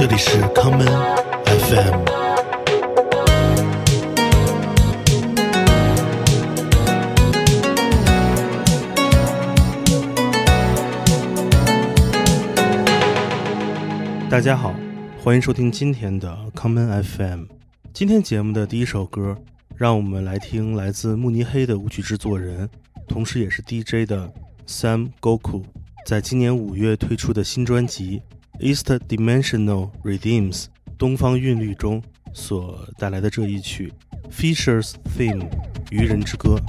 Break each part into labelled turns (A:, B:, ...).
A: 这里是康门 FM。大家好，欢迎收听今天的康门 FM。今天节目的第一首歌，让我们来听来自慕尼黑的舞曲制作人，同时也是 DJ 的 Sam Goku，在今年五月推出的新专辑《East Dimensional Redeems》东方韵律中所带来的这一曲《Fisher's Theme》渔人之歌。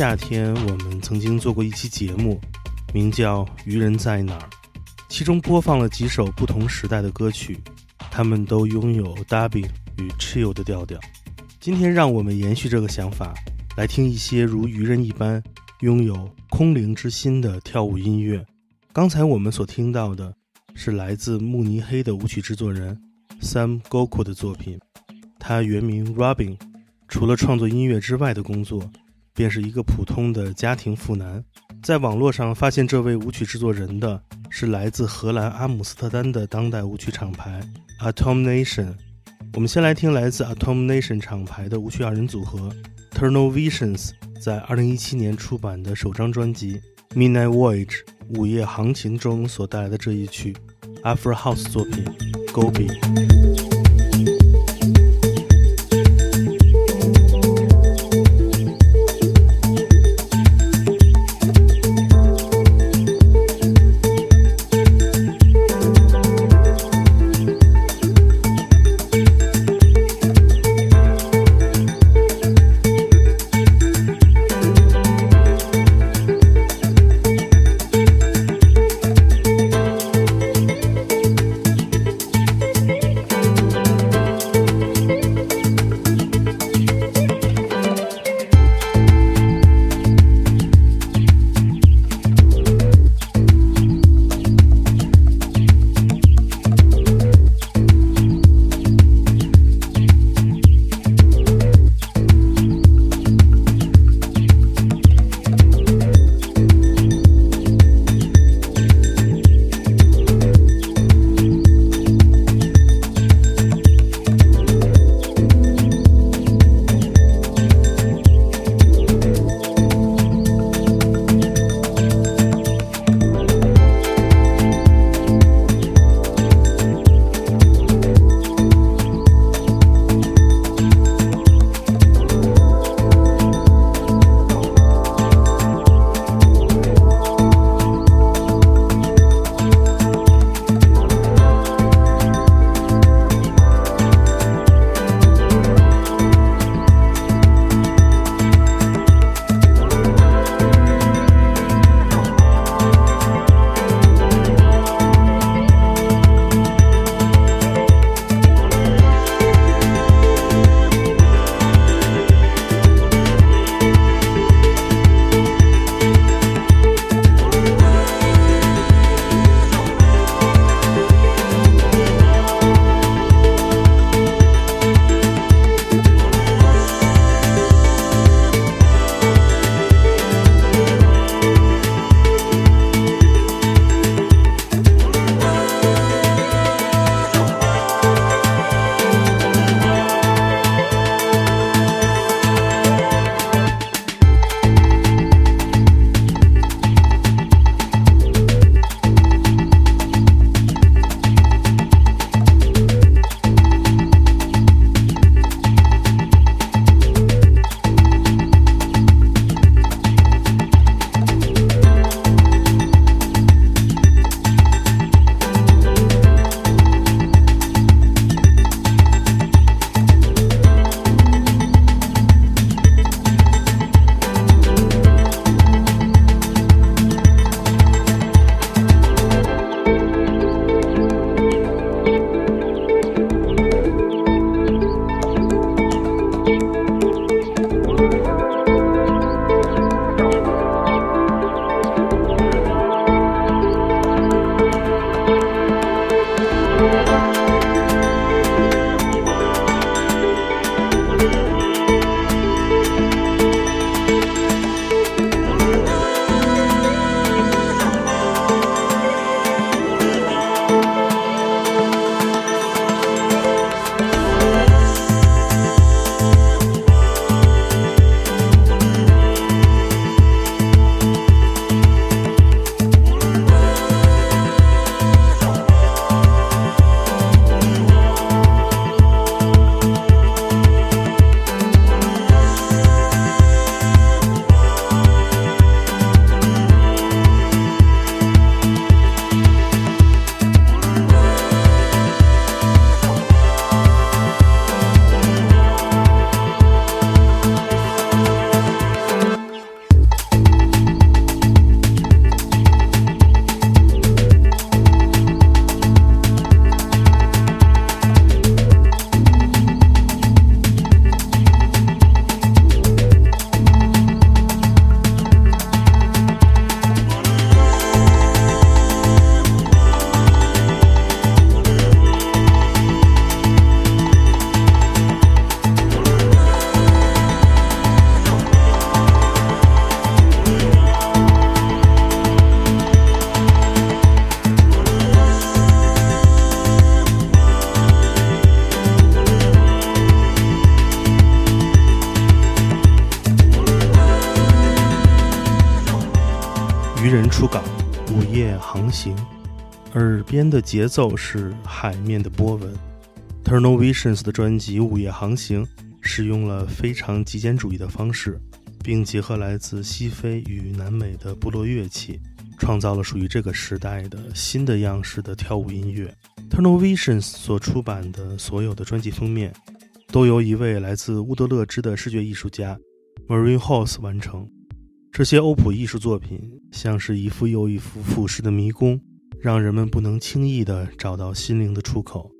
A: 夏天，我们曾经做过一期节目，名叫《渔人在哪儿》，其中播放了几首不同时代的歌曲，他们都拥有 dubbing 与 chill 的调调。今天，让我们延续这个想法，来听一些如渔人一般拥有空灵之心的跳舞音乐。刚才我们所听到的是来自慕尼黑的舞曲制作人 Sam Goku 的作品，他原名 Robin，除了创作音乐之外的工作。便是一个普通的家庭妇男，在网络上发现这位舞曲制作人的是来自荷兰阿姆斯特丹的当代舞曲厂牌 Atom Nation。我们先来听来自 Atom Nation 厂牌的舞曲二人组合 Tunnel Visions 在2017年出版的首张专辑《Midnight Voyage》午夜航行中所带来的这一曲 Afro House 作品《Gobi》。边的节奏是海面的波纹。Tunnel Visions 的专辑《午夜航行》使用了非常极简主义的方式，并结合来自西非与南美的部落乐器，创造了属于这个时代的新的样式的跳舞音乐。Tunnel Visions 所出版的所有的专辑封面，都由一位来自乌德勒支的视觉艺术家 Marine House 完成。这些欧普艺术作品像是一幅又一幅俯视的迷宫，让人们不能轻易地找到心灵的出口。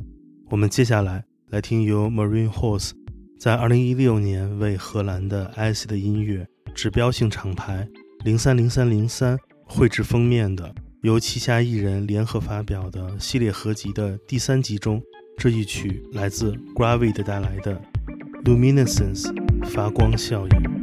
A: 我们接下来来听由 Marine Horse 在2016年为荷兰的 IC 的音乐指标性厂牌030303绘制封面的，由旗下艺人联合发表的系列合集的第三集中这一曲来自 Gravity 带来的 Luminescence 发光效应。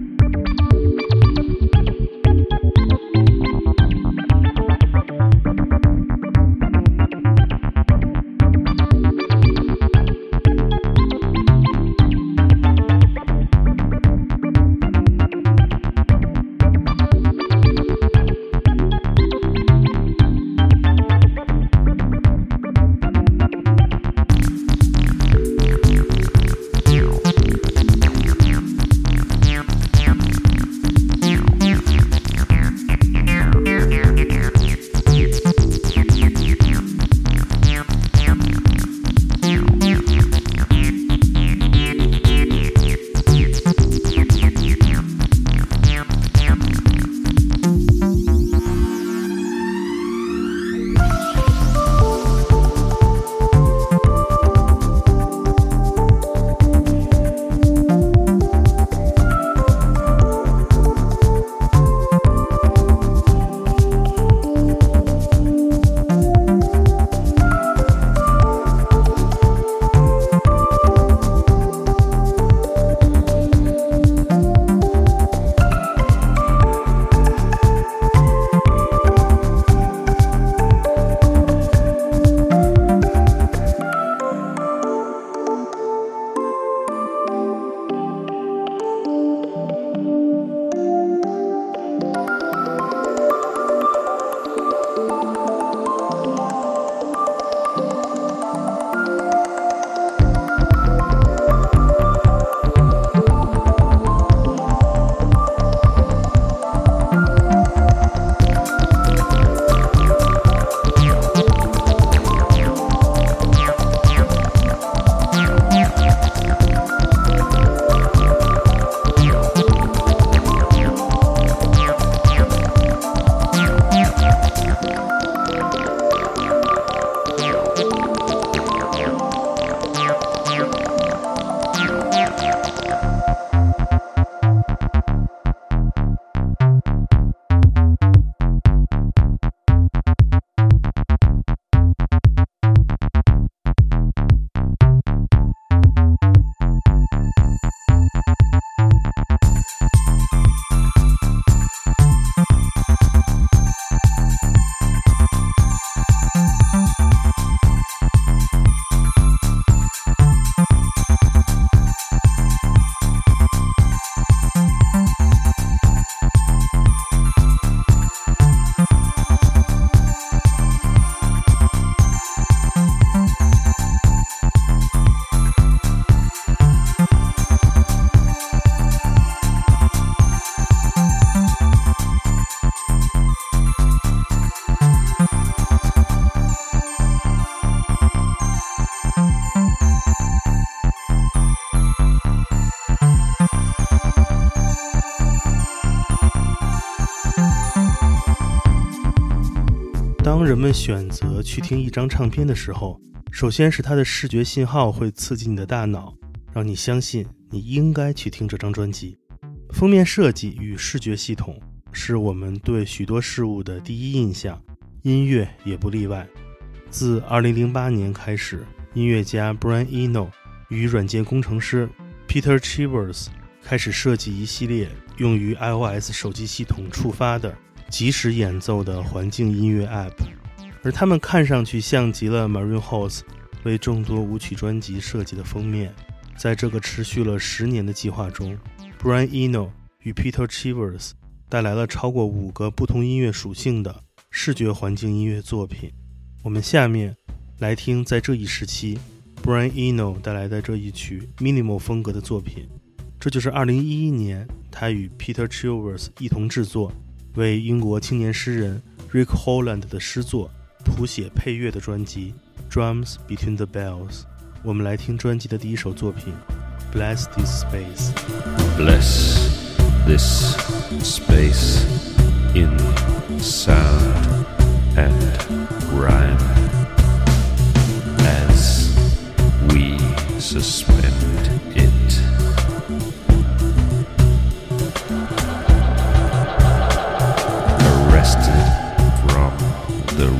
A: 人们选择去听一张唱片的时候，首先是它的视觉信号会刺激你的大脑，让你相信你应该去听这张专辑。封面设计与视觉系统是我们对许多事物的第一印象，音乐也不例外。自2008年开始，音乐家 Brian Eno 与软件工程师 Peter Chivers 开始设计一系列用于 iOS 手机系统触发的。即时演奏的环境音乐 App，而他们看上去像极了 Marine House 为众多舞曲专辑设计的封面。在这个持续了十年的计划中，Brian Eno 与 Peter Chivers 带来了超过五个不同音乐属性的视觉环境音乐作品。我们下面来听在这一时期 Brian Eno 带来的这一曲 Minimal 风格的作品。这就是2011年他与 Peter Chivers 一同制作，为英国青年诗人 Rick Holland 的诗作谱写配乐的专辑《Drums Between the Bells》。我们来听专辑的第一首作品《Bless This Space》。
B: Bless this space in sound and rhyme as we suspend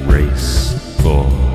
B: race for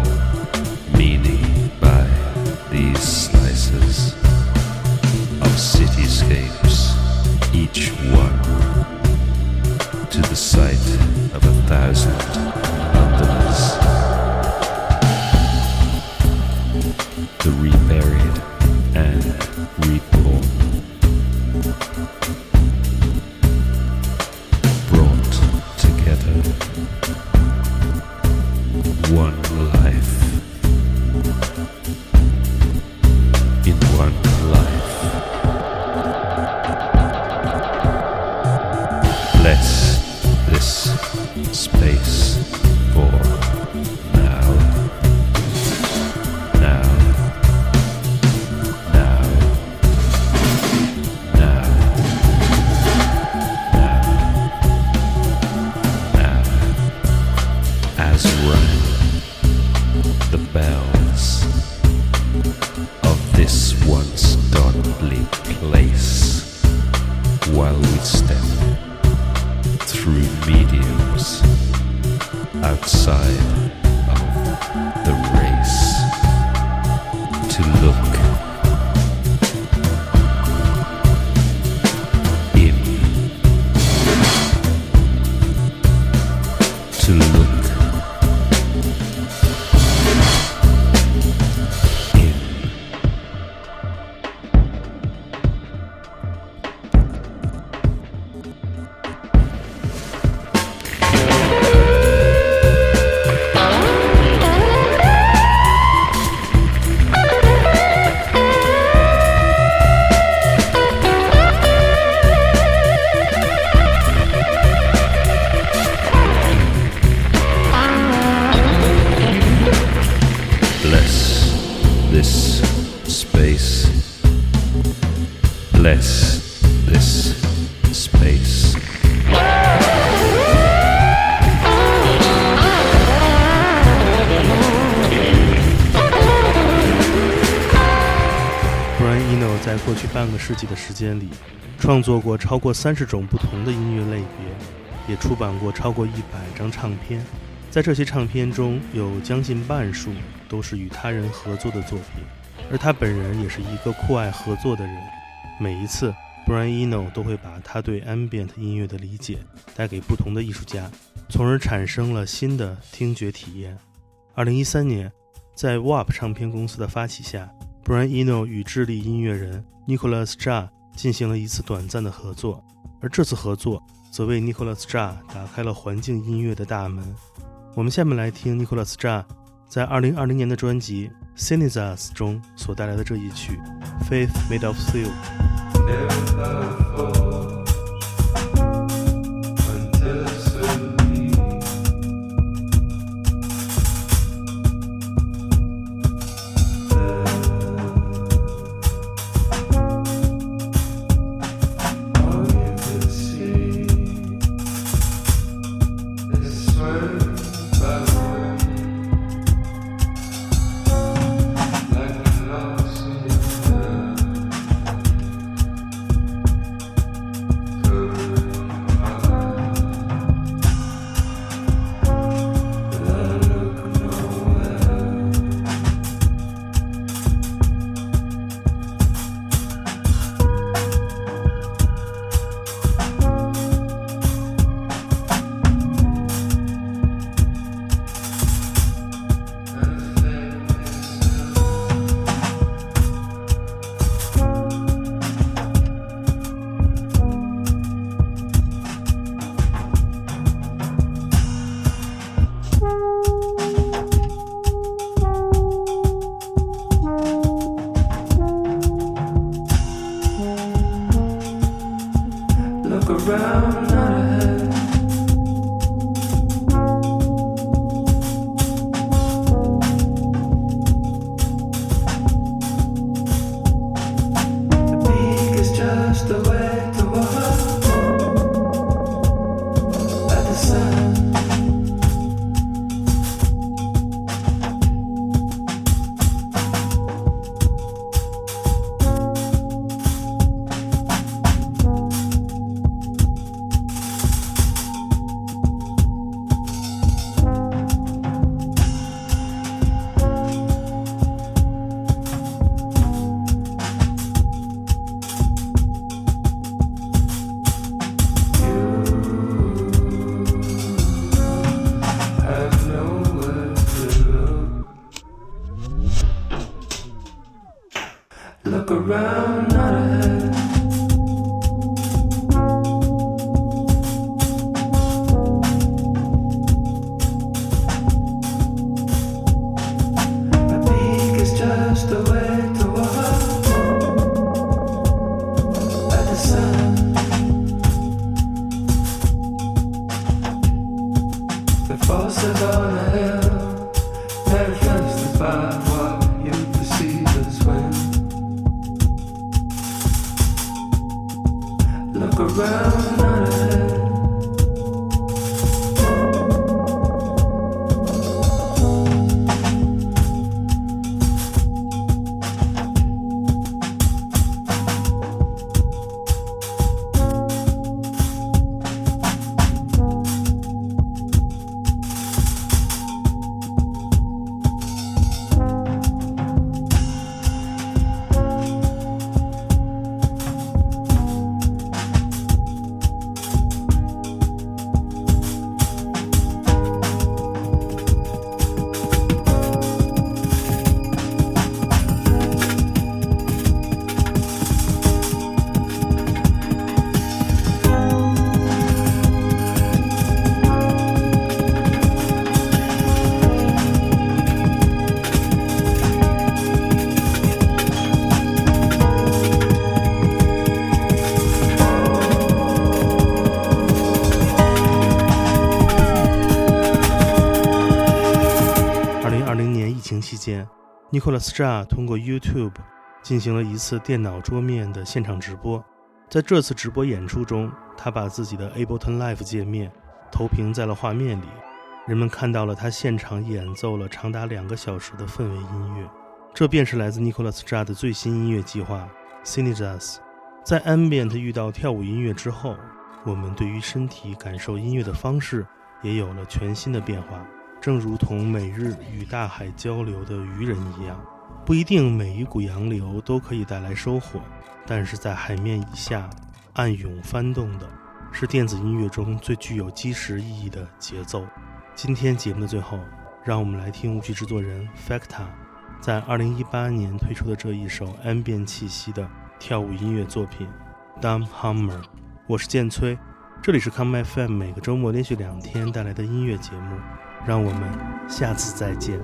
A: 间里，创作过超过三十种不同的音乐类别，也出版过超过一百张唱片。在这些唱片中，有将近半数都是与他人合作的作品，而他本人也是一个酷爱合作的人。每一次，Brian Eno 都会把他对 ambient 音乐的理解带给不同的艺术家，从而产生了新的听觉体验。二零一三年，在 WAP 唱片公司的发起下，Brian Eno 与智利音乐人 Nicholas Jar 进行了一次短暂的合作，而这次合作则为 Nicholas Jar 打开了环境音乐的大门。我们下面来听 Nicholas Jar 在2020年的专辑《Cinezas》中所带来的这一曲《Faith Made of Steel》。，Nicholas Jar 通过 YouTube 进行了一次电脑桌面的现场直播。在这次直播演出中，他把自己的 Ableton Live 界面投屏在了画面里，人们看到了他现场演奏了长达两个小时的氛围音乐。这便是来自 Nicholas Jar 的最新音乐计划 c i n e j a s。在 Ambient 遇到跳舞音乐之后，我们对于身体感受音乐的方式也有了全新的变化。正如同每日与大海交流的渔人一样，不一定每一股洋流都可以带来收获，但是在海面以下暗涌翻动的，是电子音乐中最具有基石意义的节奏。今天节目的最后，让我们来听舞曲制作人 Facta 在2018年推出的这一首 Am 变气息的跳舞音乐作品《Dumb Hummer》。我是建崔，这里是 Come FM 每个周末连续两天带来的音乐节目。让我们下次再见。